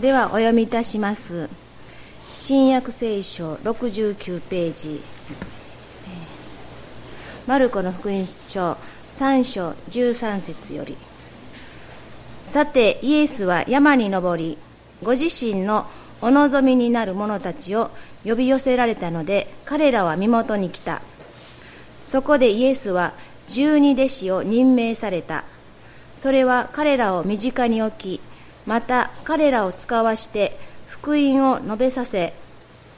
ではお読みいたします。新約聖書69ページ。マルコの福音書3章13節より。さてイエスは山に登りご自身のお望みになる者たちを呼び寄せられたので彼らは身元に来た。そこでイエスは十二弟子を任命された。それは彼らを身近に置きまた彼らを使わして福音を述べさせ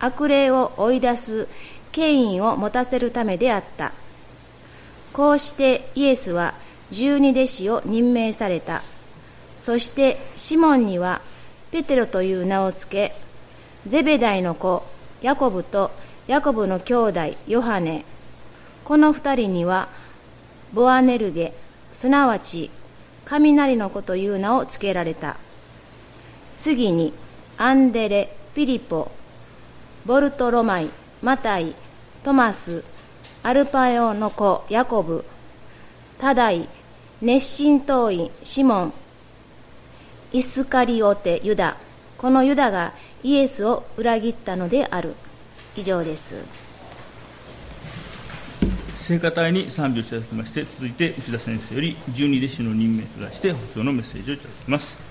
悪霊を追い出す権威を持たせるためであった。こうしてイエスは十二弟子を任命された。そしてシモンにはペテロという名を付けゼベダイの子ヤコブとヤコブの兄弟ヨハネ。この二人にはボアネルゲすなわち雷の子という名を付けられた。次にアンデレピリポボルトロマイマタイトマスアルパヨの子ヤコブタダイ熱心党員シモンイスカリオテユダ。このユダがイエスを裏切ったのである。以上です。聖歌隊に賛美をいただきまして続いて内田先生より十二弟子の任命と題して補聴のメッセージをいただきます。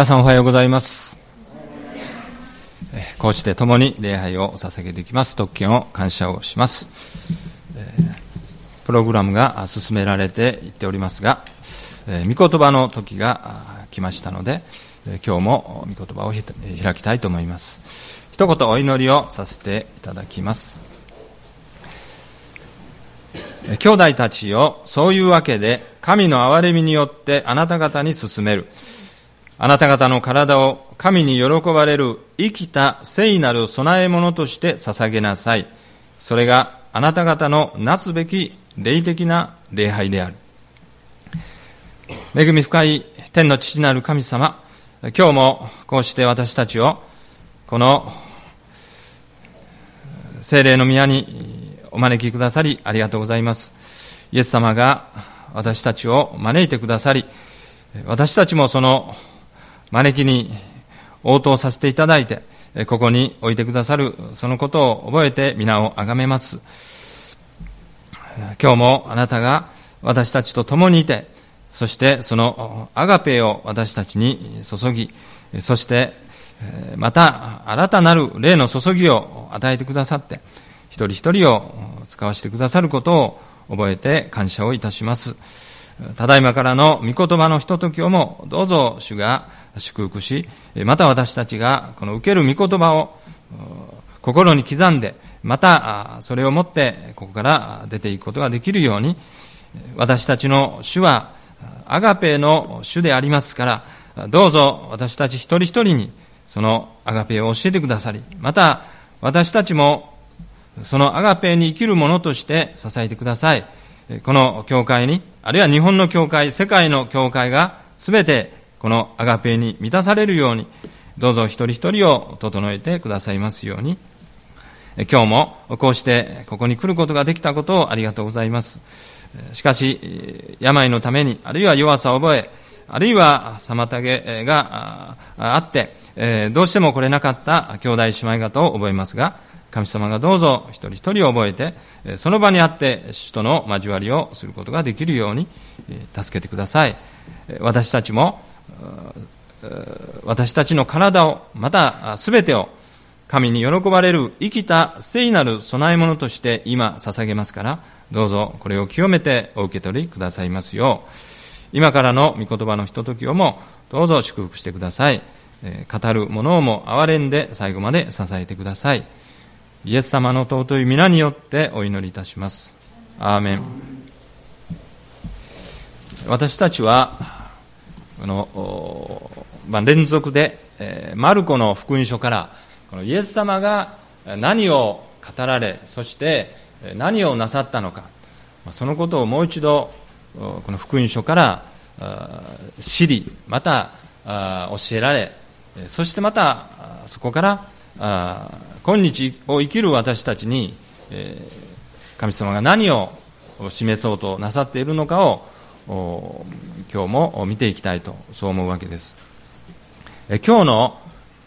皆さんおはようございます。こうして共に礼拝を捧げていきます。特権を感謝をします。プログラムが進められていっておりますが、御言葉の時が来ましたので、今日も御言葉を開きたいと思います。一言お祈りをさせていただきます。兄弟たちよ、そういうわけで、神の憐れみによってあなた方に進める。あなた方の体を神に喜ばれる生きた聖なる供え物として捧げなさい。それがあなた方のなすべき霊的な礼拝である。恵み深い天の父なる神様、今日もこうして私たちをこの聖霊の宮にお招きくださりありがとうございます。イエス様が私たちを招いてくださり、私たちもその招きに応答させていただいて、ここに置いてくださる、そのことを覚えて皆をあがめます。今日もあなたが私たちと共にいて、そしてそのアガペを私たちに注ぎ、そしてまた新たなる霊の注ぎを与えてくださって、一人一人を使わせてくださることを覚えて感謝をいたします。ただいまからの御言葉のひとときをもどうぞ主が祝福し、また私たちがこの受ける御言葉を心に刻んで、またそれをもってここから出ていくことができるように、私たちの主はアガペの主でありますから、どうぞ私たち一人一人にそのアガペを教えてくださり、また私たちもそのアガペに生きるものとして支えてください。この教会に、あるいは日本の教会、世界の教会がすべてこのアガペに満たされるように、どうぞ一人一人を整えてくださいますように。今日もこうしてここに来ることができたことをありがとうございます。しかし、病のために、あるいは弱さを覚え、あるいは妨げがあって、どうしても来れなかった兄弟姉妹方を覚えますが、神様がどうぞ一人一人を覚えて、その場にあって主との交わりをすることができるように助けてください。私たちも私たちの体を、またすべてを神に喜ばれる生きた聖なる供え物として今捧げますから、どうぞこれを清めてお受け取りくださいますよう、今からの御言葉のひとときをもどうぞ祝福してください。語るものをも憐れんで最後まで支えてください。イエス様の尊い皆によってお祈りいたします。アーメン。私たちは、この、まあ、連続で、えー、マルコの福音書から、このイエス様が何を語られ、そして何をなさったのか、そのことをもう一度、この福音書から知り、また教えられ、そしてまたそこから今日を生きる私たちに神様が何を示そうとなさっているのかを今日も見ていきたいとそう思うわけです。今日の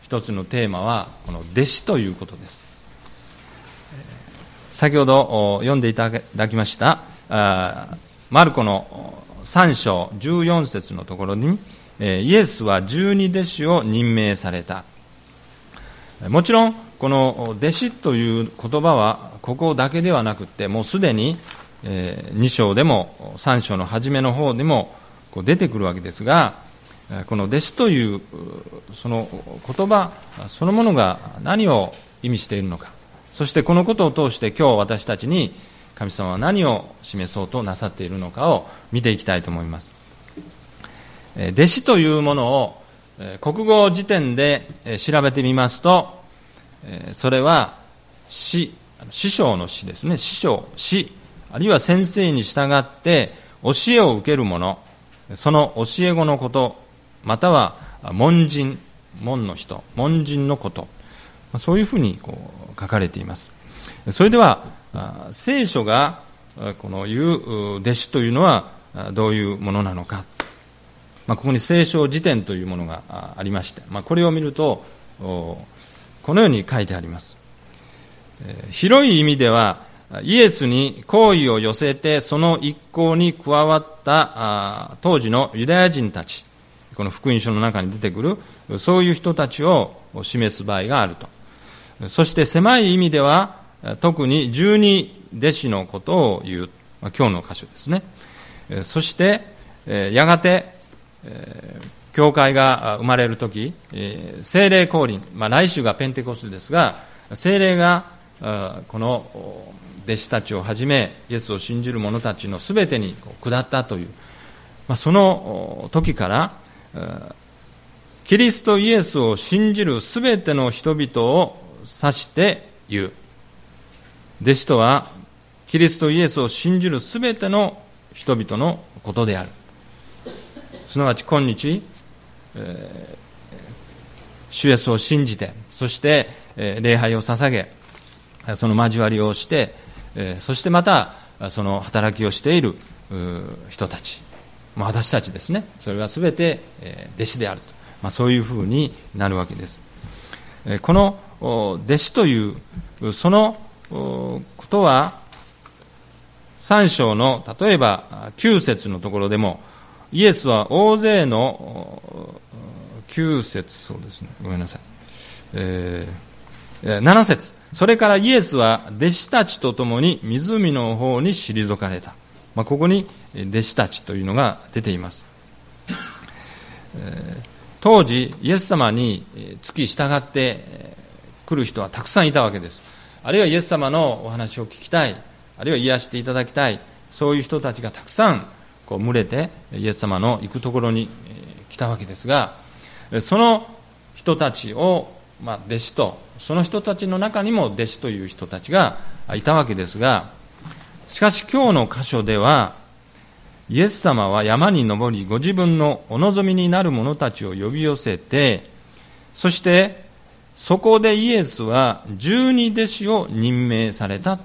一つのテーマはこの弟子ということです。先ほど読んでいただきましたマルコの3章14節のところにイエスは十二弟子を任命された。もちろんこの弟子という言葉はここだけではなくてもうすでに2章でも3章の初めの方でもこう出てくるわけですがこの弟子というその言葉そのものが何を意味しているのかそしてこのことを通して今日私たちに神様は何を示そうとなさっているのかを見ていきたいと思います。弟子というものを国語辞典で調べてみますとそれは師師匠の師ですね。師匠師あるいは先生に従って教えを受ける者その教え子のことまたは門人門の人門人のことそういうふうにこう書かれています。それでは聖書がこの言う弟子というのはどういうものなのか、まあ、ここに聖書辞典というものがありまして、まあ、これを見るとこのように書いてあります。広い意味ではイエスに好意を寄せてその一行に加わった当時のユダヤ人たちこの福音書の中に出てくるそういう人たちを示す場合があるとそして狭い意味では特に十二弟子のことを言う、今日の箇所ですね。そして、やがて、教会が生まれるとき、精霊降臨、まあ、来週がペンテコステですが、精霊がこの弟子たちをはじめ、イエスを信じる者たちのすべてに下ったという、まあ、その時から、キリストイエスを信じるすべての人々を指して言う。弟子とは、キリストイエスを信じるすべての人々のことである。すなわち今日、えー、主イエスを信じて、そして、えー、礼拝を捧げ、その交わりをして、え、そしてまた、その働きをしている人たち、まあ、私たちですね、それはすべて、え、弟子であると、まあ、そういうふうになるわけです。え、この弟子という、そのことは、3章の例えば9節のところでも、イエスは大勢の9節そうですね、ごめんなさい。えー、7節それからイエスは弟子たちと共に湖の方に退かれた。まあ、ここに弟子たちというのが出ています。当時、イエス様に付き従ってくる人はたくさんいたわけです。あるいはイエス様のお話を聞きたい、あるいは癒していただきたい、そういう人たちがたくさんこう群れてイエス様の行くところに来たわけですが、その人たちを、ま、弟子と、その人たちの中にも弟子という人たちがいたわけですが、しかし今日の箇所では、イエス様は山に登り、ご自分のお望みになる者たちを呼び寄せて、そしてそこでイエスは十二弟子を任命された。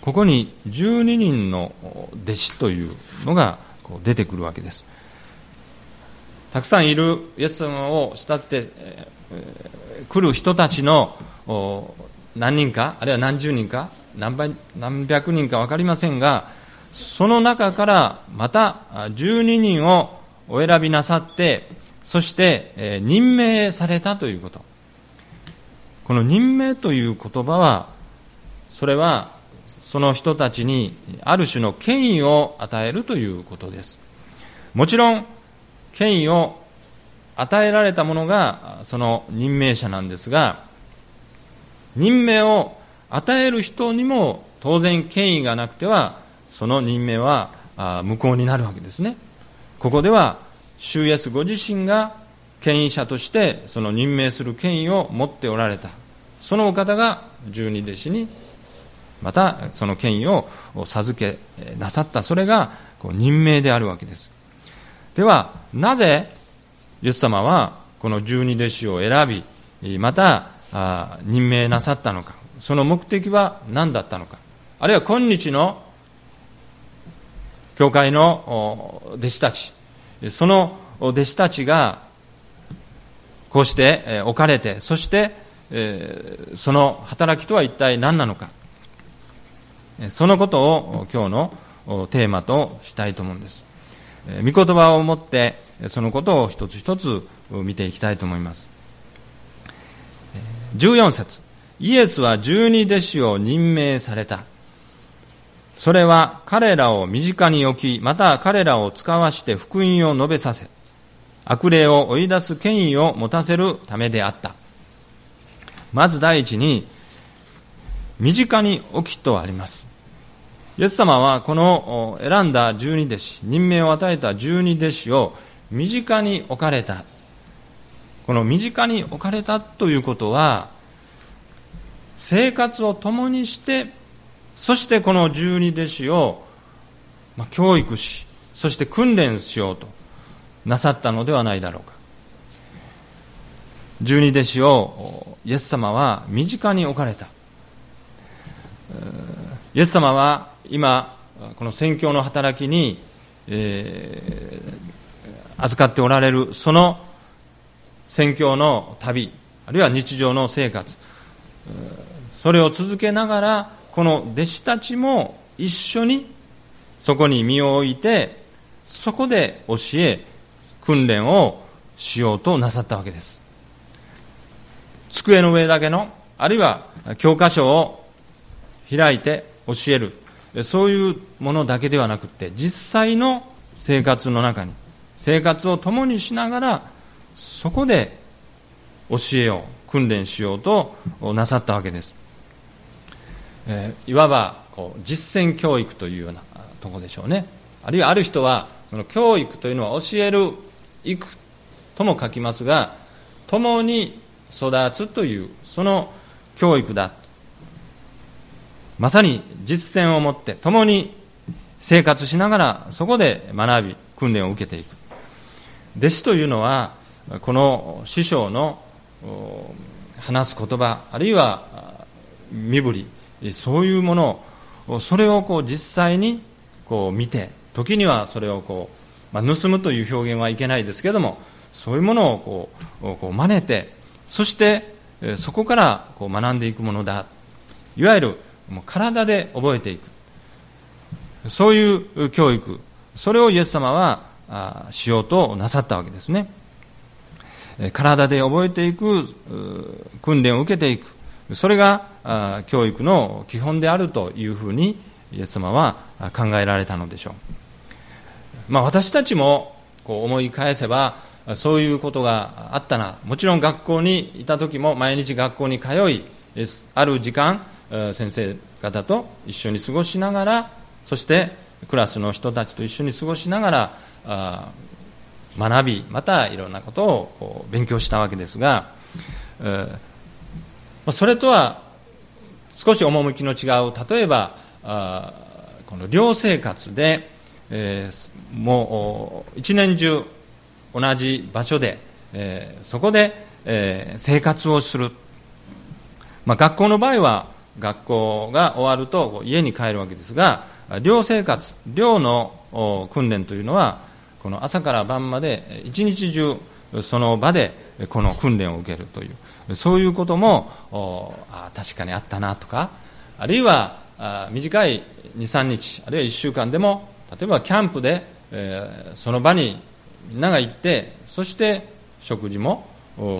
ここに十二人の弟子というのが出てくるわけです。たくさんいるイエス様を慕って来る人たちの何人か、あるいは何十人か、何倍何百人か分かりませんが、その中からまた12人をお選びなさって、そして任命されたということ。この任命という言葉は、それはその人たちにある種の権威を与えるということです。もちろん、権威を与えられたものがその任命者なんですが、任命を与える人にも当然権威がなくてはその任命は無効になるわけですね。ここでは主イエスご自身が権威者としてその任命する権威を持っておられた。そのお方が十二弟子にまたその権威を授けなさった。それが任命であるわけです。ではなぜイエス様はこの十二弟子を選びまた任命なさったのか。その目的は何だったのか。あるいは今日の教会の弟子たち。その弟子たちがこうして置かれてそしてその働きとは一体何なのか。そのことを今日のテーマとしたいと思うんです。御言葉を持ってそのことを一つ一つ見ていきたいと思います14節イエスは十二弟子を任命された。それは彼らを身近に置き、また彼らを使わして福音を述べさせ、悪霊を追い出す権威を持たせるためであった。まず第一に、身近に置きとあります。イエス様はこの選んだ十二弟子、任命を与えた十二弟子を身近に置かれた。この身近に置かれたということは、生活を共にしてそしてこの十二弟子を、教育しそして訓練しようとなさったのではないだろうか十二弟子をイエス様は身近に置かれたイエス様は今この宣教の働きに、えー、預かっておられるその宣教の旅あるいは日常の生活それを続けながらこの弟子たちも一緒にそこに身を置いてそこで教え訓練をしようとなさったわけです。机の上だけのあるいは教科書を開いて教える。そういうものだけではなくて実際の生活の中に生活を共にしながらそこで教えよう訓練しようとなさったわけです。えー、いわばこう実践教育というようなところでしょうね。あるいはある人はその教育というのは教える行くとも書きますが共に育つというその教育だ。まさに実践をもって共に生活しながらそこで学び訓練を受けていく。弟子というのはこの師匠の話す言葉あるいは身振りそういうものをそれをこう実際にこう見て時にはそれをこう、まあ、盗むという表現はいけないですけどもそういうものをこうこう真似てそしてそこからこう学んでいくものだ。いわゆるもう体で覚えていく。そういう教育。それをイエス様はしようとなさったわけですね。体で覚えていく訓練を受けていく。それが教育の基本であるというふうにイエス様は考えられたのでしょう、まあ、私たちもこう思い返せばそういうことがあったな。もちろん学校にいた時も毎日学校に通いある時間先生方と一緒に過ごしながらそしてクラスの人たちと一緒に過ごしながら学びまたいろんなことをこう勉強したわけですがそれとは少し趣の違う例えばこの寮生活で、えー、もう一年中同じ場所で、えー、そこで、えー、生活をする、まあ、学校の場合は学校が終わると家に帰るわけですが寮生活寮の訓練というのはこの朝から晩まで一日中その場でこの訓練を受けるというそういうこともあ確かにあったなとかあるいはあ短い23日あるいは1週間でも例えばキャンプで、えー、その場にみんなが行ってそして食事も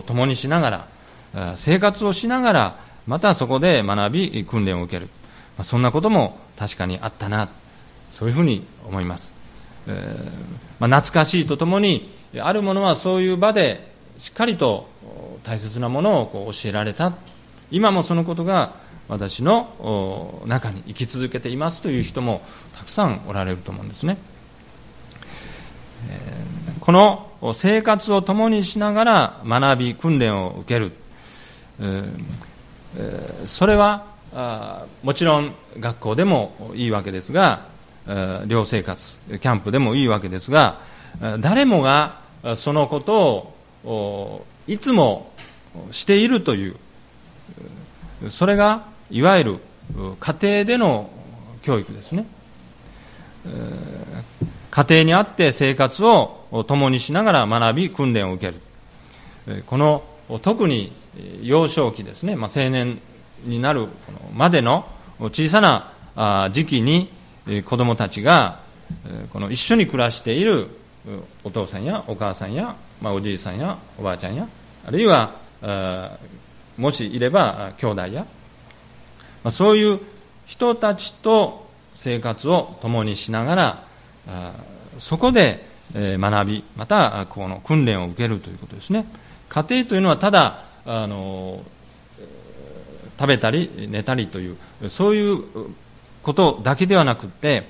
共にしながら生活をしながらまたそこで学び訓練を受ける、まあ、そんなことも確かにあったなそういうふうに思います、えー、まあ、懐かしいとともにあるものはそういう場でしっかりと大切なものをこう教えられた。今もそのことが私の中に生き続けていますという人もたくさんおられると思うんですね、この生活を共にしながら学び訓練を受ける、それはもちろん学校でもいいわけですが寮生活キャンプでもいいわけですが誰もがそのことをいつもしているというそれがいわゆる家庭での教育ですね。家庭にあって生活を共にしながら学び訓練を受ける。この特に幼少期ですね、まあ、青年になるまでの小さな時期に子どもたちがこの一緒に暮らしているお父さんやお母さんや、まあ、おじいさんやおばあちゃんやあるいはもしいれば兄弟や、まあ、そういう人たちと生活を共にしながらそこで学びまたこの訓練を受けるということですね。家庭というのはただあの食べたり寝たりというそういうことだけではなくて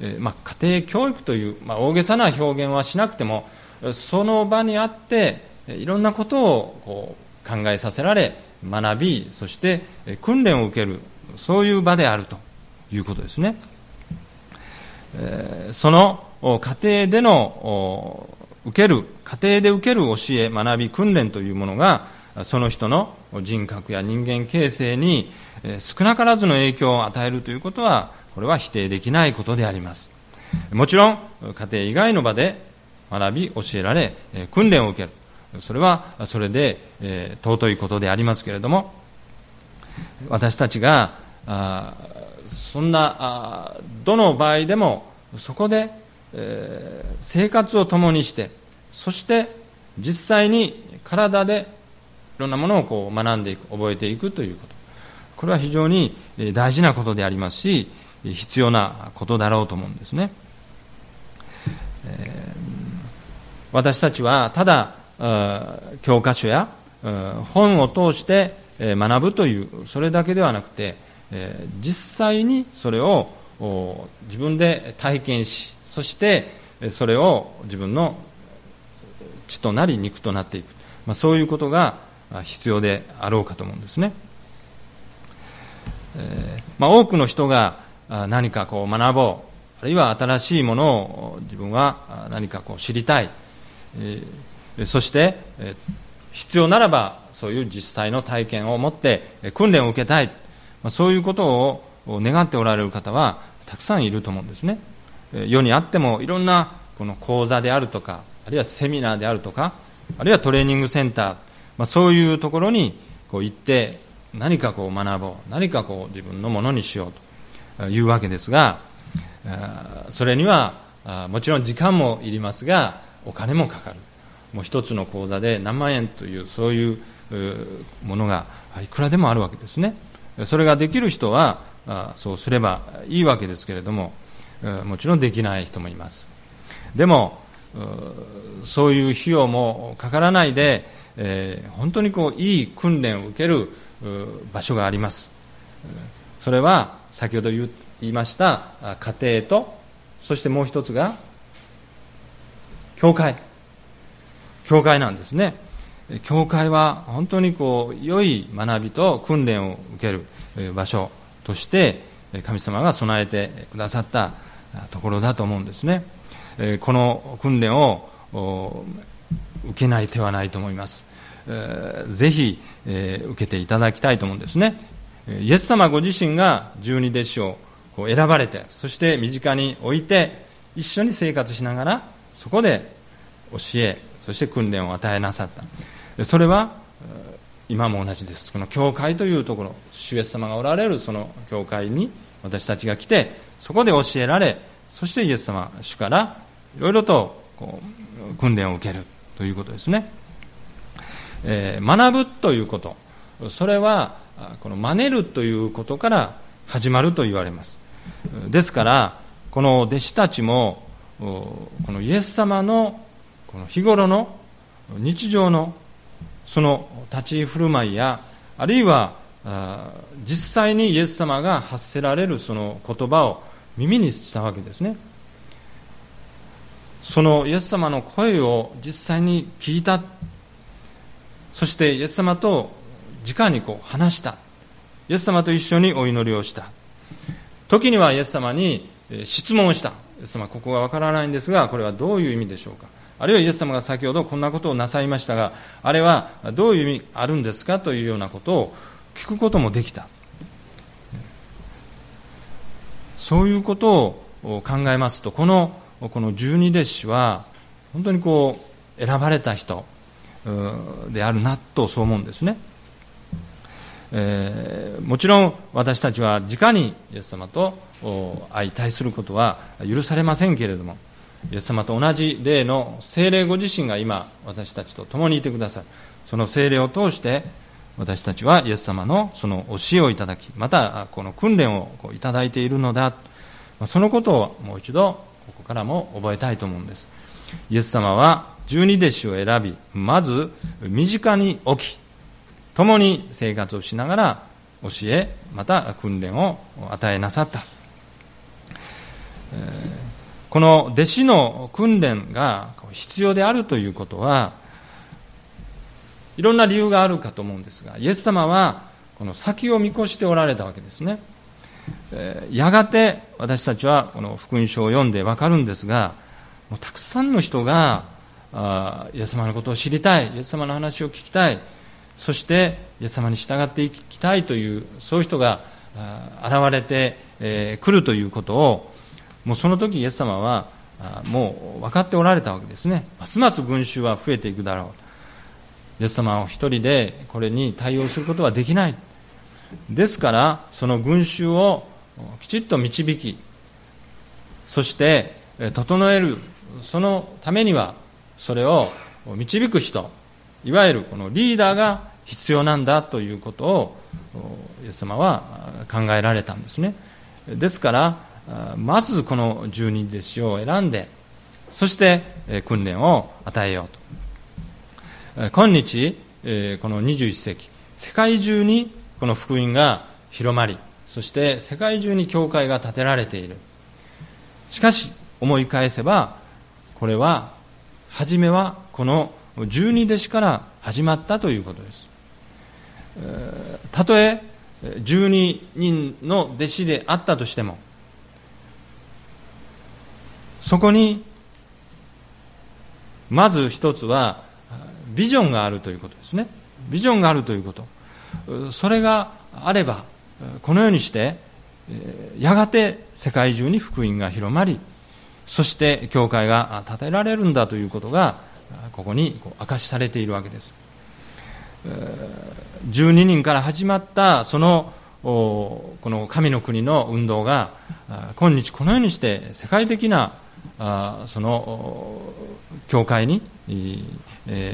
えまあ、家庭教育という、まあ、大げさな表現はしなくてもその場にあっていろんなことをこう考えさせられ学びそして訓練を受けるそういう場であるということですね、えその家庭での受ける家庭で受ける教え学び訓練というものがその人の人格や人間形成に少なからずの影響を与えるということはこれは否定できないことであります。もちろん家庭以外の場で学び教えられ訓練を受ける。それはそれで、尊いことでありますけれども私たちがそんなどの場合でもそこで、生活を共にしてそして実際に体でいろんなものをこう学んでいく覚えていくということ。これは非常に大事なことでありますし必要なことだろうと思うんですね。私たちはただ教科書や本を通して学ぶというそれだけではなくて実際にそれを自分で体験しそしてそれを自分の血となり肉となっていく、まあ、そういうことが必要であろうかと思うんですね、え、まあ、多くの人が何かこう学ぼうあるいは新しいものを自分は何かこう知りたい、え、そして、え、必要ならばそういう実際の体験を持って訓練を受けたい、ま、そういうことを願っておられる方はたくさんいると思うんですね。世にあってもいろんなこの講座であるとかあるいはセミナーであるとかあるいはトレーニングセンター、まあ、そういうところにこう行って何かこう学ぼう何かこう自分のものにしようというわけですがそれにはもちろん時間もいりますがお金もかかる。もう一つの講座で何万円というそういうものがいくらでもあるわけですね。それができる人はそうすればいいわけですけれどももちろんできない人もいます。でもそういう費用もかからないで、え、本当にこういい訓練を受ける場所があります。それは先ほど言いました家庭とそしてもう一つが教会。教会なんですね。教会は本当にこう良い学びと訓練を受ける場所として神様が備えてくださったところだと思うんですね。この訓練を受けない手はないと思います。ぜひ受けていただきたいと思うんですね。イエス様ご自身が十二弟子を選ばれてそして身近に置いて一緒に生活しながらそこで教えそして訓練を与えなさった。それは今も同じです。この教会というところ主イエス様がおられるその教会に私たちが来てそこで教えられそしてイエス様主からいろいろとこう訓練を受けるということですね、え、学ぶということ。それはこの真似るということから始まると言われます。ですからこの弟子たちもこのイエス様のこの日頃の日常のその立ち居振る舞いやあるいは実際にイエス様が発せられるその言葉を耳にしたわけですね。そのイエス様の声を実際に聞いたそしてイエス様と直にこう話した。イエス様と一緒にお祈りをした。時にはイエス様に質問をした。イエス様ここがわからないんですがこれはどういう意味でしょうか。あるいはイエス様が先ほどこんなことをなさいましたがあれはどういう意味あるんですか？というようなことを聞くこともできた。そういうことを考えますとこのこの十二弟子は本当にこう選ばれた人。であるなとそう思うんですね、えー、もちろん私たちは直にイエス様と相対することは許されませんけれどもイエス様と同じ霊の精霊ご自身が今私たちと共にいてくださるその精霊を通して私たちはイエス様のその教えをいただきまたこの訓練をいただいているのだ。そのことをもう一度ここからも覚えたいと思うんです。イエス様は十二弟子を選びまず身近に置き共に生活をしながら教えまた訓練を与えなさった、この弟子の訓練が必要であるということはいろんな理由があるかと思うんですがイエス様はこの先を見越しておられたわけですね。やがて私たちはこの福音書を読んでわかるんですがもうたくさんの人があイエス様のことを知りたいイエス様の話を聞きたいそしてイエス様に従っていきたいというそういう人が現れてく、えー、るということをもうその時イエス様はもう分かっておられたわけですね。ますます群衆は増えていくだろうイエス様を一人でこれに対応することはできない。ですからその群衆をきちっと導きそして整える。そのためにはそれを導く人いわゆるこのリーダーが必要なんだということをイエス様は考えられたんですね。ですからまずこの十人弟子を選んでそして訓練を与えようと。今日この21世紀世界中にこの福音が広まりそして世界中に教会が建てられている。しかし思い返せばこれは初めはこの十二弟子から始まったということです。たとえ十二人の弟子であったとしてもそこにまず一つはビジョンがあるということですね。ビジョンがあるということ。それがあればこのようにしてやがて世界中に福音が広まりそして教会が建てられるんだということがここに明かしされているわけです。12人から始まったそのこの神の国の運動が今日このようにして世界的なその教会に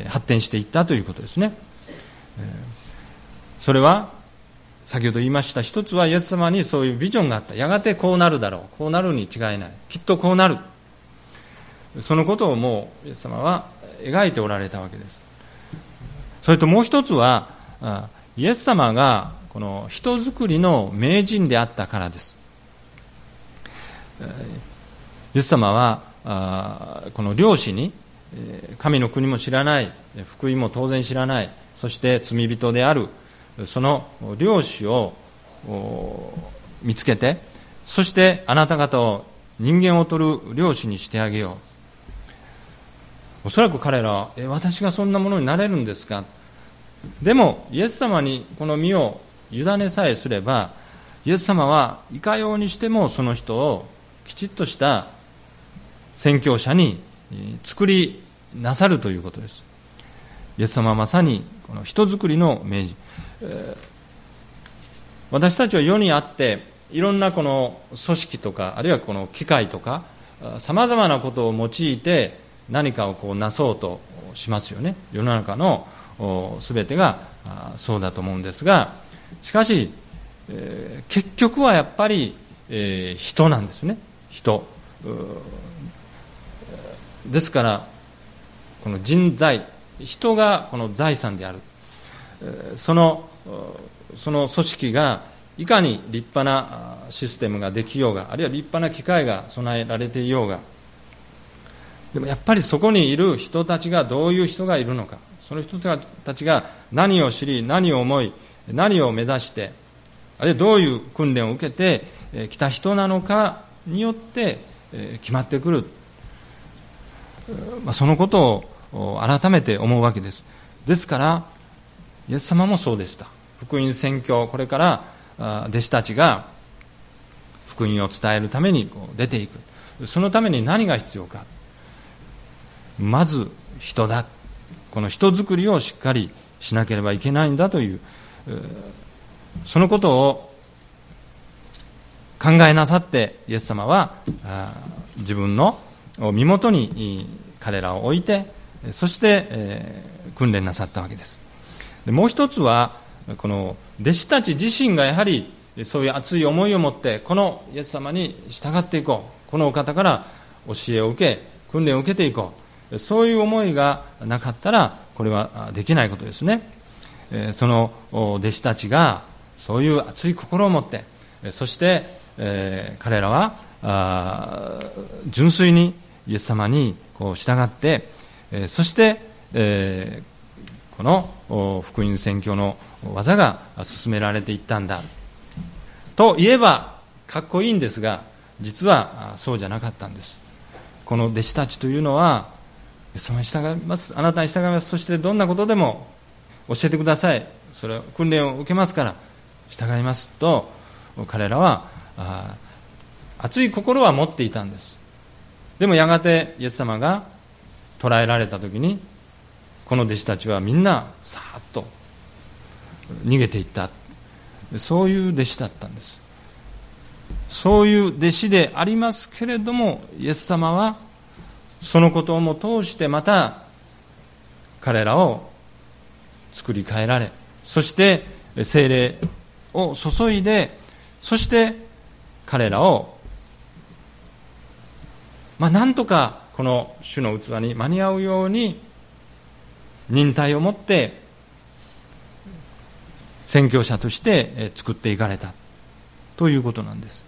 発展していったということですね。それは先ほど言いました一つはイエス様にそういうビジョンがあった。やがてこうなるだろう。こうなるに違いない。きっとこうなる。そのことをもうイエス様は描いておられたわけです。それともう一つはイエス様がこの人づくりの名人であったからです。イエス様はこの漁師に神の国も知らない。福音も当然知らない。そして罪人である。その漁師を見つけてそしてあなた方を人間を取る漁師にしてあげよう。おそらく彼らはえ私がそんなものになれるんですか？でもイエス様にこの身を委ねさえすればイエス様はいかようにしてもその人をきちっとした宣教者に作りなさるということです。イエス様はまさにこの人づくりの明示私たちは世にあっていろんなこの組織とかあるいはこの機械とかさまざまなことを用いて何かをこうなそうとしますよね。世の中の全てがそうだと思うんですがしかし、えー、結局はやっぱり、えー、人なんですね。人。ですからこの人材人がこの財産である。そのその組織がいかに立派なシステムができようがあるいは立派な機械が備えられていようがでもやっぱりそこにいる人たちがどういう人がいるのかその人たちが何を知り何を思い何を目指してあるいはどういう訓練を受けてきた人なのかによって決まってくる。そのことを改めて思うわけです。ですからイエス様もそうでした。福音宣教これから弟子たちが福音を伝えるためにこう出ていく。そのために何が必要か。まず人だ。この人づくりをしっかりしなければいけないんだというそのことを考えなさってイエス様は自分の身元に彼らを置いてそして訓練なさったわけです。でもう一つはこの弟子たち自身がやはりそういう熱い思いを持ってこのイエス様に従っていこう。このお方から教えを受け訓練を受けていこう。そういう思いがなかったらこれはできないことですね。その弟子たちがそういう熱い心を持ってそして彼らは純粋にイエス様に従ってそしてこの福音宣教の技が進められていったんだ。と言えばかっこいいんですが実はそうじゃなかったんです。この弟子たちというのはその従います。あなたに従います。そしてどんなことでも教えてください。それは訓練を受けますから従います。と彼らは熱い心は持っていたんです。でもやがてイエス様が捕らえられた時にこの弟子たちはみんなさーっと逃げていった。そういう弟子だったんです。そういう弟子でありますけれどもイエス様はそのことをも通してまた彼らを作り変えられそして精霊を注いでそして彼らをまあなんとかこの主の器に間に合うように忍耐を持って宣教者として作っていかれた。ということなんです。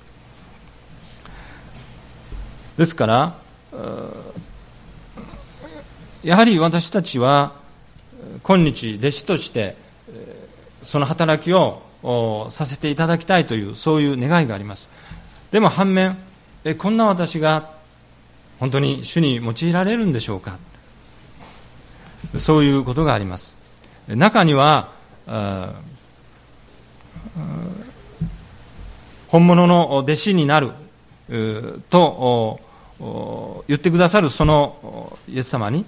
ですからやはり私たちは今日弟子としてその働きをさせていただきたいというそういう願いがあります。でも反面こんな私が本当に主に用いられるんでしょうか。そういうことがあります。中には本物の弟子になると言ってくださるそのイエス様に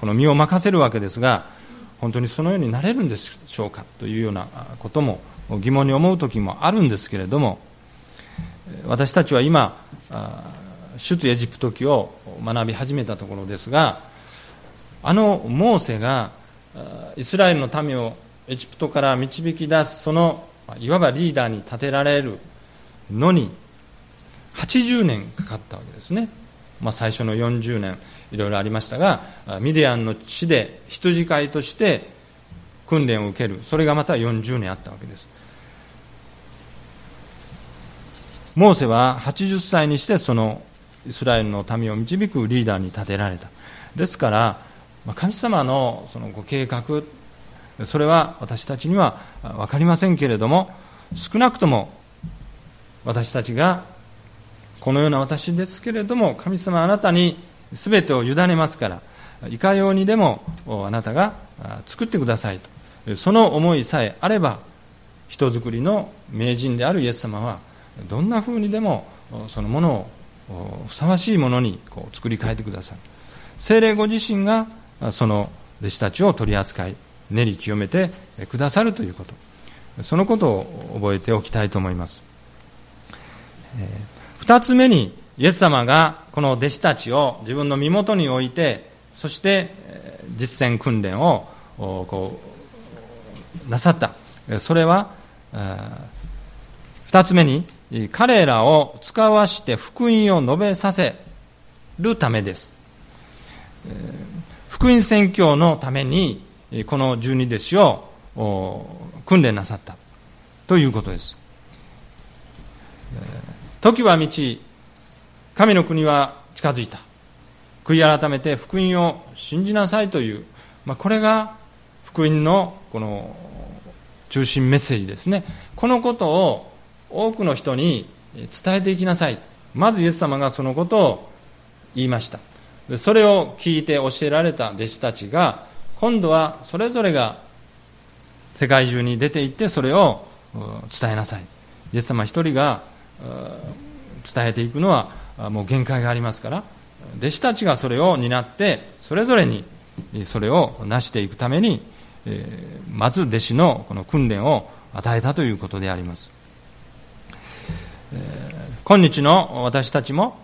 この身を任せるわけですが本当にそのようになれるんでしょうかというようなことも疑問に思う時もあるんですけれども私たちは今出エジプト記を学び始めたところですがあのモーセがイスラエルの民をエジプトから導き出すそのいわばリーダーに立てられるのに80年かかったわけですね、まあ、最初の40年いろいろありましたがミディアンの地で羊飼いとして訓練を受ける。それがまた40年あったわけです。モーセは80歳にしてそのイスラエルの民を導くリーダーに立てられた。ですから神様のそのご計画それは私たちには分かりませんけれども少なくとも私たちがこのような私ですけれども神様あなたに全てを委ねますからいかようにでもあなたが作ってくださいと。その思いさえあれば人づくりの名人であるイエス様はどんなふうにでもそのものをふさわしいものにこう作り変えてください精霊ご自身がその弟子たちを取り扱い練り清めてくださるということ。そのことを覚えておきたいと思います。二つ目にイエス様がこの弟子たちを自分の身元に置いてそして実践訓練をこうなさった。それは二つ目に彼らを使わして福音を述べさせるためです。福音宣教のためにこの十二弟子を訓練なさったということです。時は満ち神の国は近づいた。悔い改めて福音を信じなさいという、まあ、これが福音のこの中心メッセージですね。このことを多くの人に伝えていきなさい。まずイエス様がそのことを言いました。それを聞いて教えられた弟子たちが今度はそれぞれが世界中に出て行ってそれを伝えなさい。イエス様一人が伝えていくのはもう限界がありますから弟子たちがそれを担ってそれぞれにそれを成していくためにまず弟子のこの訓練を与えたということであります。今日の私たちも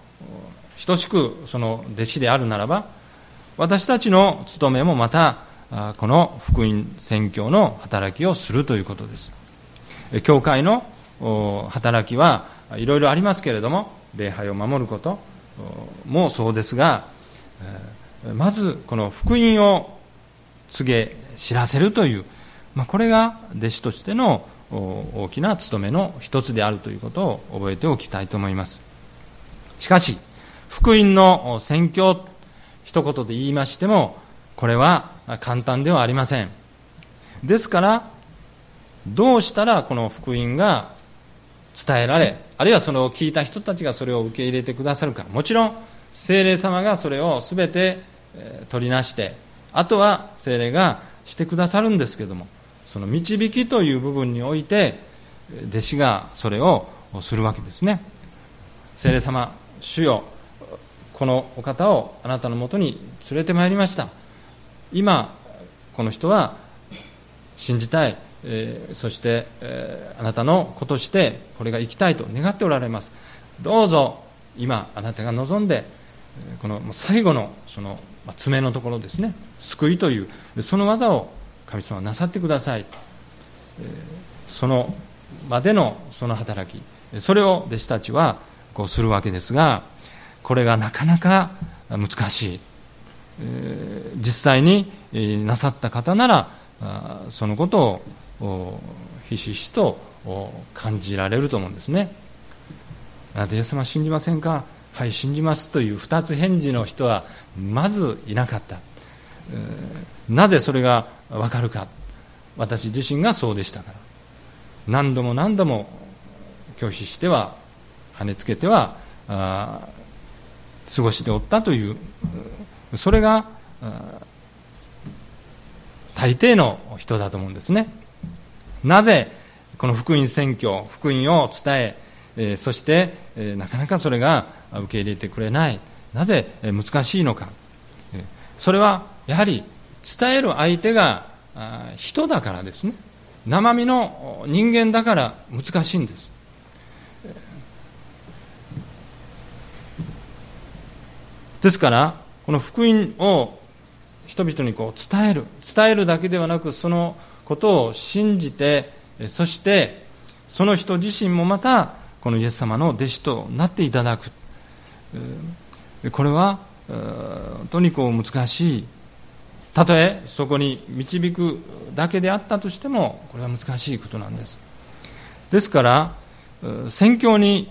等しくその弟子であるならば私たちの務めもまたこの福音宣教の働きをするということです。教会の働きはいろいろありますけれども礼拝を守ることもそうですがまずこの福音を告げ知らせるという、まあ、これが弟子としての大きな務めの一つであるということを覚えておきたいと思います。しかし福音の宣教一言で言いましてもこれは簡単ではありません。ですからどうしたらこの福音が伝えられあるいはそれを聞いた人たちがそれを受け入れてくださるか。もちろん精霊様がそれを全て取りなしてあとは精霊がしてくださるんですけどもその導きという部分において弟子がそれをするわけですね。精霊様主よこのお方をあなたのもとに連れてまいりました。今この人は信じたいえー、そして、えー、あなたの子としてこれが生きたいと願っておられます。どうぞ今あなたが望んでこの最後のその爪のところですね。救いというその技を神様なさってください、え、そのまでのその働きそれを弟子たちはこうするわけですがこれがなかなか難しい、実際になさった方ならそのことをひしひしと感じられると思うんですね。あなたイエス様信じませんか？はい信じますという二つ返事の人はまずいなかった。なぜそれが分かるか。私自身がそうでしたから。何度も何度も拒否しては跳ねつけてはあ過ごしておったというそれが大抵の人だと思うんですね。なぜこの福音宣教福音を伝えそしてなかなかそれが受け入れてくれない。なぜ難しいのか。それはやはり伝える相手が人だからですね。生身の人間だから難しいんです。ですからこの福音を人々にこう伝える伝えるだけではなくそのことを信じてそしてその人自身もまたこのイエス様の弟子となっていただく。これは本当にこう難しい。たとえそこに導くだけであったとしてもこれは難しいことなんです。ですから宣教に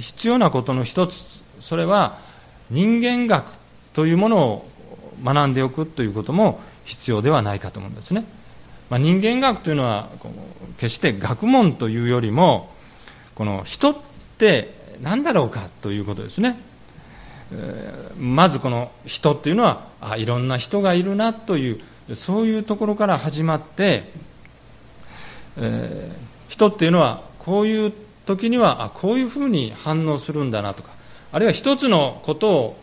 必要なことの一つそれは人間学というものを学んでおくということも必要ではないかと思うんですね、まあ、人間学というのは決して学問というよりもこの人って何だろうかということですね。まずこの人っていうのはあいろんな人がいるなというそういうところから始まって、えー、人っていうのはこういう時にはあこういうふうに反応するんだなとかあるいは一つのことを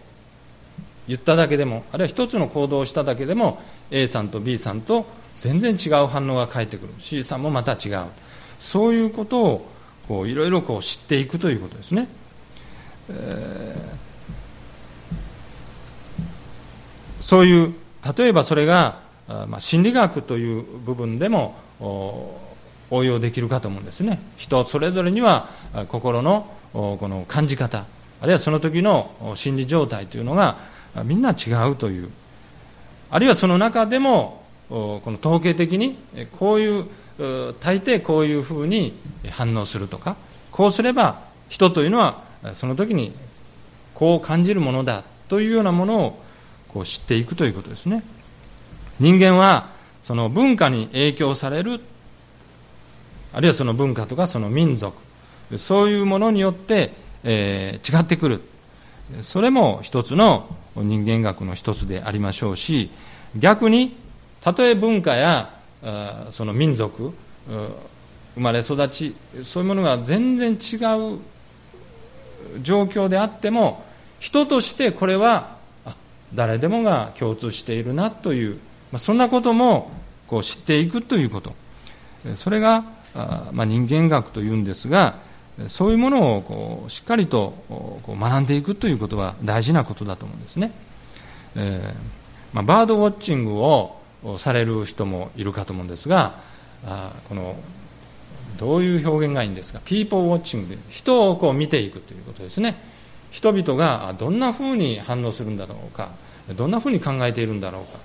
言っただけでもあるいは一つの行動をしただけでも A さんと B さんと全然違う反応が返ってくる。C さんもまた違う。そういうことをこういろいろこう知っていくということですね。えーそういう例えばそれが、まあ、心理学という部分でも応用できるかと思うんですね。人それぞれには心のこの感じ方。あるいはその時の心理状態というのがみんな違うという。あるいはその中でもこの統計的にこういう大抵こういうふうに反応するとかこうすれば人というのはその時にこう感じるものだというようなものをこう知っていくということですね。人間はその文化に影響されるあるいはその文化とかその民族そういうものによって、えー、違ってくる。それも一つの人間学の一つでありましょうし逆にたとえ文化やその民族生まれ育ちそういうものが全然違う状況であっても人としてこれは誰でもが共通しているなという、まあ、そんなこともこう知っていくということ。それが、まあ、人間学というんですがそういうものをこうしっかりとこう学んでいくということは大事なことだと思うんですね、えーまあ、バードウォッチングをされる人もいるかと思うんですがあこのどういう表現がいいんですか？ピーポーウォッチングで人をこう見ていくということですね。人々がどんなふうに反応するんだろうか？どんなふうに考えているんだろうか？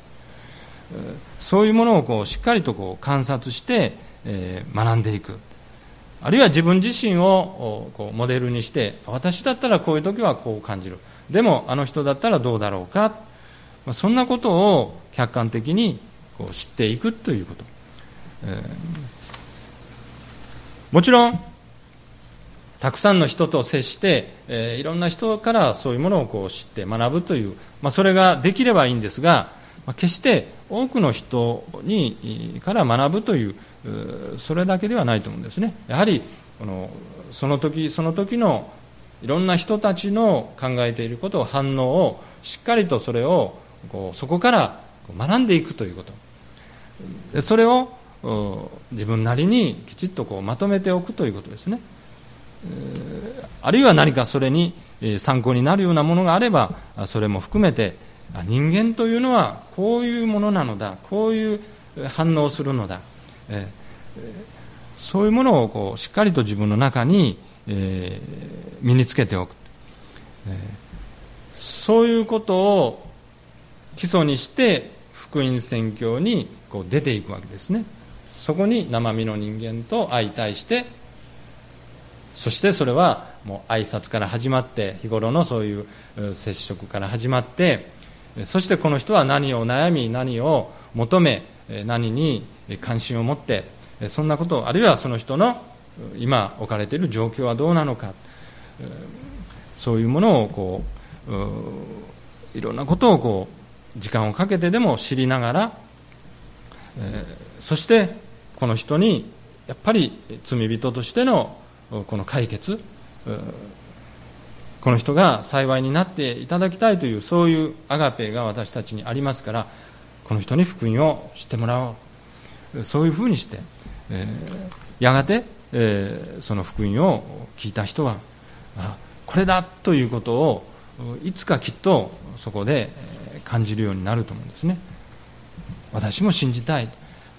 そういうものをこうしっかりとこう観察して、えー、学んでいく。あるいは自分自身をこうモデルにして私だったらこういう時はこう感じる。でもあの人だったらどうだろうか。まあそんなことを客観的にこう知っていくということ、えー、もちろんたくさんの人と接して、えー、いろんな人からそういうものをこう知って学ぶという、まあ、それができればいいんですが、まあ、決して多くの人にから学ぶというそれだけではないと思うんですねやはりこのその時その時のいろんな人たちの考えていることを反応をしっかりとそれをこうそこから学んでいくということそれを自分なりにきちっとこうまとめておくということですね。あるいは何かそれに参考になるようなものがあればそれも含めて人間というのはこういうものなのだこういう反応をするのだそういうものをこうしっかりと自分の中に身につけておく。そういうことを基礎にして福音宣教にこう出ていくわけですね。そこに生身の人間と相対してそしてそれはもう挨拶から始まって日頃のそういう接触から始まってそしてこの人は何を悩み何を求め何に関心を持ってそんなことあるいはその人の今置かれている状況はどうなのかそういうものをこういろんなことをこう時間をかけてでも知りながらそしてこの人にやっぱり罪人としてのこの解決この人が幸いになっていただきたいというそういうアガペが私たちにありますからこの人に福音を知ってもらおう。そういうふうにして、えー、やがて、えー、その福音を聞いた人はあこれだということをいつかきっとそこで感じるようになると思うんですね。私も信じたい。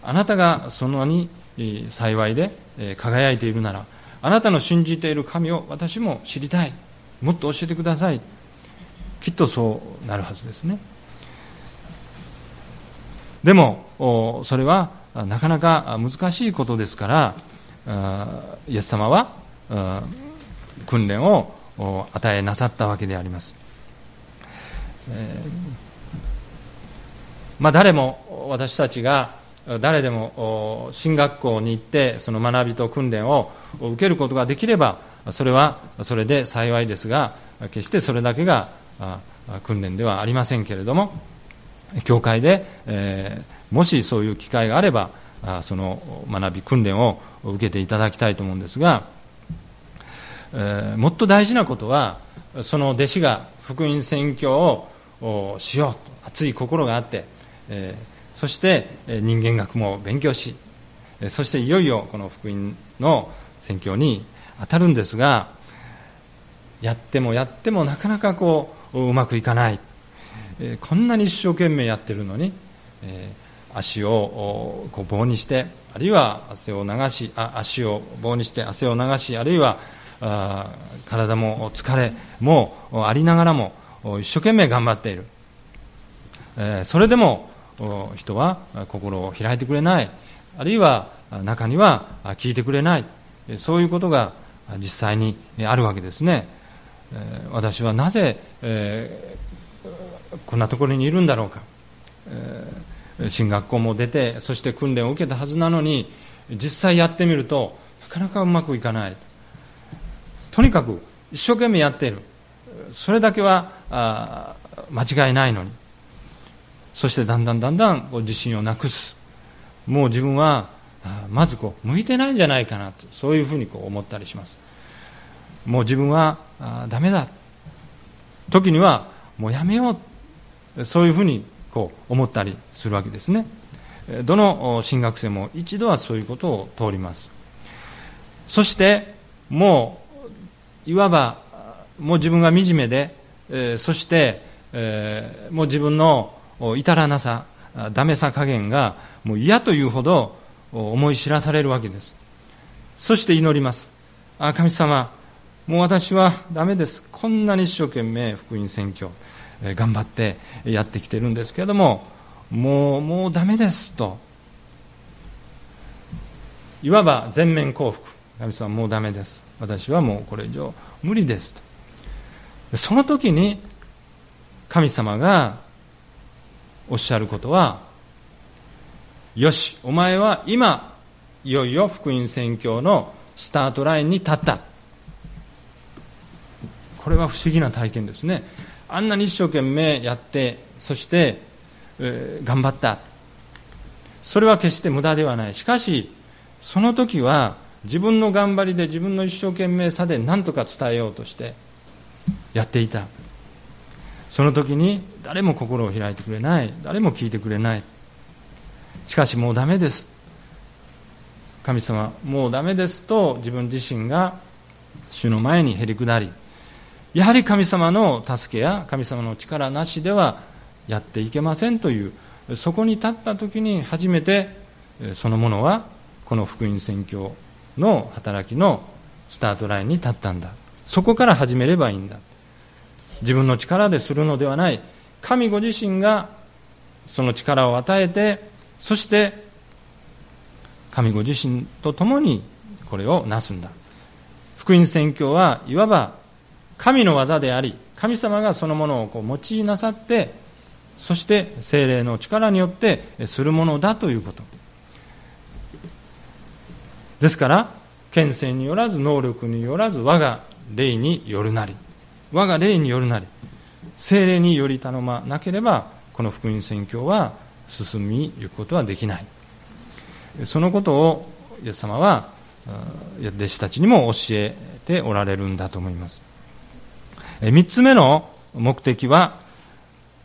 あなたがそのに幸いで輝いているならあなたの信じている神を私も知りたい。もっと教えてください。きっとそうなるはずですね。でもそれはなかなか難しいことですからイエス様は訓練を与えなさったわけであります、まあ、誰も私たちが誰でも進学校に行ってその学びと訓練を受けることができればそれはそれで幸いですが決してそれだけが訓練ではありませんけれども教会で、えー、もしそういう機会があればその学び訓練を受けていただきたいと思うんですが、えー、もっと大事なことはその弟子が福音宣教をしようと熱い心があって、えーそして人間学も勉強しそしていよいよこの福音の宣教に当たるんですがやってもやってもなかなかこううまくいかない。えこんなに一生懸命やってるのにえ足をこう棒にしてあるいは汗を流しあ足を棒にして汗を流しあるいはあ体も疲れもありながらも一生懸命頑張っている。えそれでも人は心を開いてくれない。あるいは中には聞いてくれない。そういうことが実際にあるわけですね。私はなぜこんなところにいるんだろうか。進学校も出てそして訓練を受けたはずなのに実際やってみるとなかなかうまくいかない。とにかく一生懸命やっている。それだけはあ間違いないのに。そしてだんだんだんだんこう自信をなくす。もう自分はまずこう向いてないんじゃないかなとそういうふうにこう思ったりします。もう自分はダメだ。時にはもうやめよう。そういうふうにこう思ったりするわけですね。どの進学生も一度はそういうことを通ります。そしてもういわばもう自分が惨めで、え、そして、え、もう自分の至らなさダメさ加減がもう嫌というほど思い知らされるわけです。そして祈ります。あ神様もう私はダメです。こんなに一生懸命福音宣教頑張ってやってきてるんですけれどももうもうダメです。と。いわば全面降伏。神様もうダメです。私はもうこれ以上無理です。と。その時に神様がおっしゃることはよしお前は今いよいよ福音宣教のスタートラインに立った。これは不思議な体験ですね。あんなに一生懸命やってそして、えー、頑張った。それは決して無駄ではない。しかしその時は自分の頑張りで自分の一生懸命さで何とか伝えようとしてやっていた。その時に誰も心を開いてくれない。誰も聞いてくれない。しかしもうダメです。神様もうダメですと自分自身が主の前にへり下り。やはり神様の助けや神様の力なしではやっていけませんというそこに立った時に初めてそのものはこの福音宣教の働きのスタートラインに立ったんだ。そこから始めればいいんだ。自分の力でするのではない。神ご自身がその力を与えてそして神ご自身と共にこれをなすんだ。福音宣教はいわば神の技であり神様がそのものをこう用いなさってそして精霊の力によってするものだということ。ですから権勢によらず能力によらず我が霊によるなり。我が霊によるなり。精霊により頼まなければこの福音宣教は進みゆくことはできない。そのことをイエス様は弟子たちにも教えておられるんだと思います。3つ目の目的は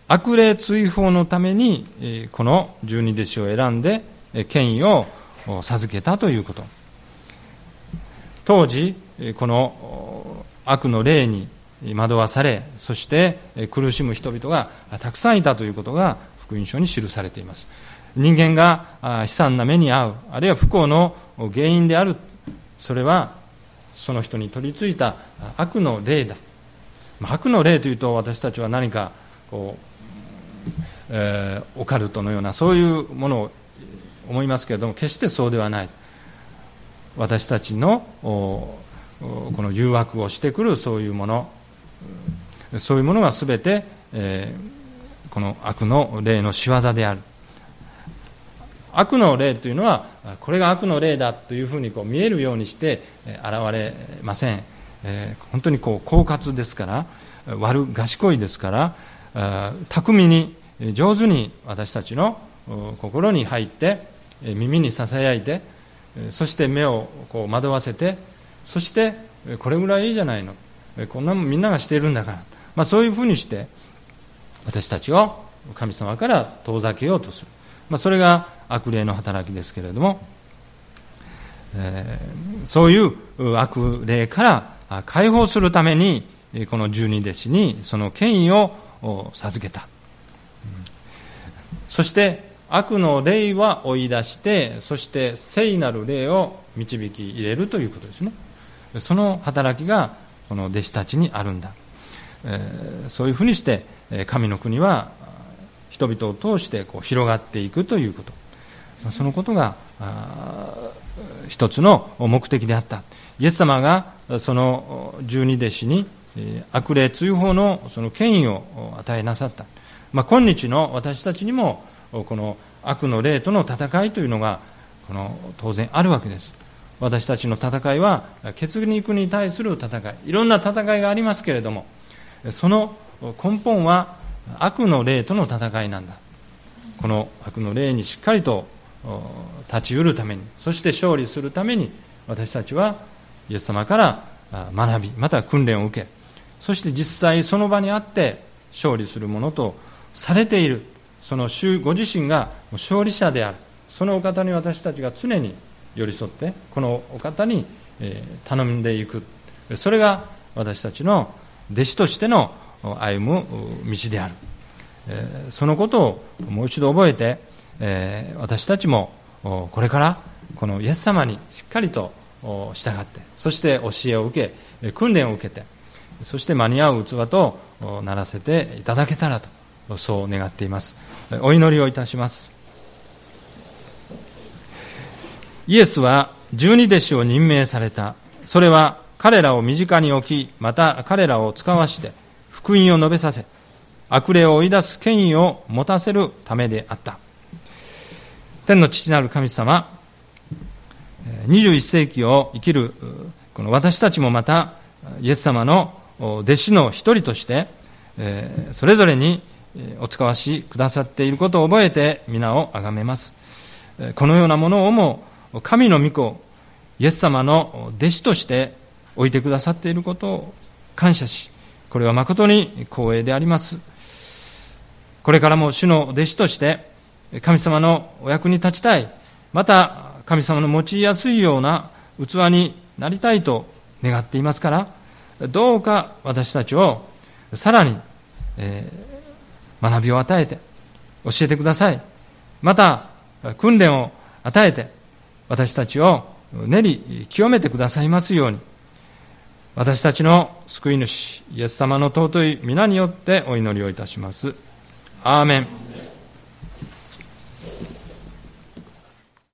悪霊追放のためにこの十二弟子を選んで権威を授けたということ。当時この悪の霊に惑わされそして苦しむ人々がたくさんいたということが福音書に記されています人間が悲惨な目に遭うあるいは不幸の原因であるそれはその人に取り付いた悪の霊だ悪の霊というと私たちは何かこう、えー、オカルトのようなそういうものを思いますけれども決してそうではない私たちのこの誘惑をしてくるそういうものそういうものが全て、えー、この悪の霊の仕業である。悪の霊というのはこれが悪の霊だというふうにこう見えるようにして現れません、えー、本当にこう狡猾ですから悪賢いですから巧みに上手に私たちの心に入って耳にささやいてそして目をこう惑わせてそしてこれぐらいいいじゃないの。こんなもんみんながしているんだから、まあ、そういうふうにして私たちを神様から遠ざけようとする、まあ、それが悪霊の働きですけれども、えー、そういう悪霊から解放するためにこの十二弟子にその権威を授けた、そして悪の霊は追い出してそして聖なる霊を導き入れるということですね。その働きがこの弟子たちにあるんだ、えー、そういうふうにして神の国は人々を通してこう広がっていくということ。そのことが一つの目的であった。イエス様がその十二弟子に悪霊追放のその権威を与えなさった、まあ、今日の私たちにもこの悪の霊との戦いというのがこの当然あるわけです。私たちの戦いは血肉に対する戦い。いろんな戦いがありますけれどもその根本は悪の霊との戦いなんだ。この悪の霊にしっかりと立ちうるためにそして勝利するために私たちはイエス様から学びまた訓練を受けそして実際その場にあって勝利するものとされているそのご自身が勝利者であるそのお方に私たちが常に寄り添ってこのお方に頼んでいく。それが私たちの弟子としての歩む道である。そのことをもう一度覚えて私たちもこれからこのイエス様にしっかりと従ってそして教えを受け訓練を受けてそして間に合う器とならせていただけたらとそう願っています。お祈りをいたします。イエスは十二弟子を任命された。それは彼らを身近に置きまた彼らを使わして福音を述べさせ悪霊を追い出す権威を持たせるためであった天の父なる神様21世紀を生きるこの私たちもまたイエス様の弟子の一人として、それぞれにお使わしくださっていることを覚えて皆を崇めます。このようなものをも神の御子、イエス様の弟子として置いてくださっていることを感謝し、これは誠に光栄であります。これからも主の弟子として神様のお役に立ちたい、また神様の用いやすいような器になりたいと願っていますから、どうか私たちをさらに、えー、学びを与えて教えてください。また、訓練を与えて私たちを練り清めてくださいますように、私たちの救い主、イエス様の尊い皆によってお祈りをいたします。アーメン。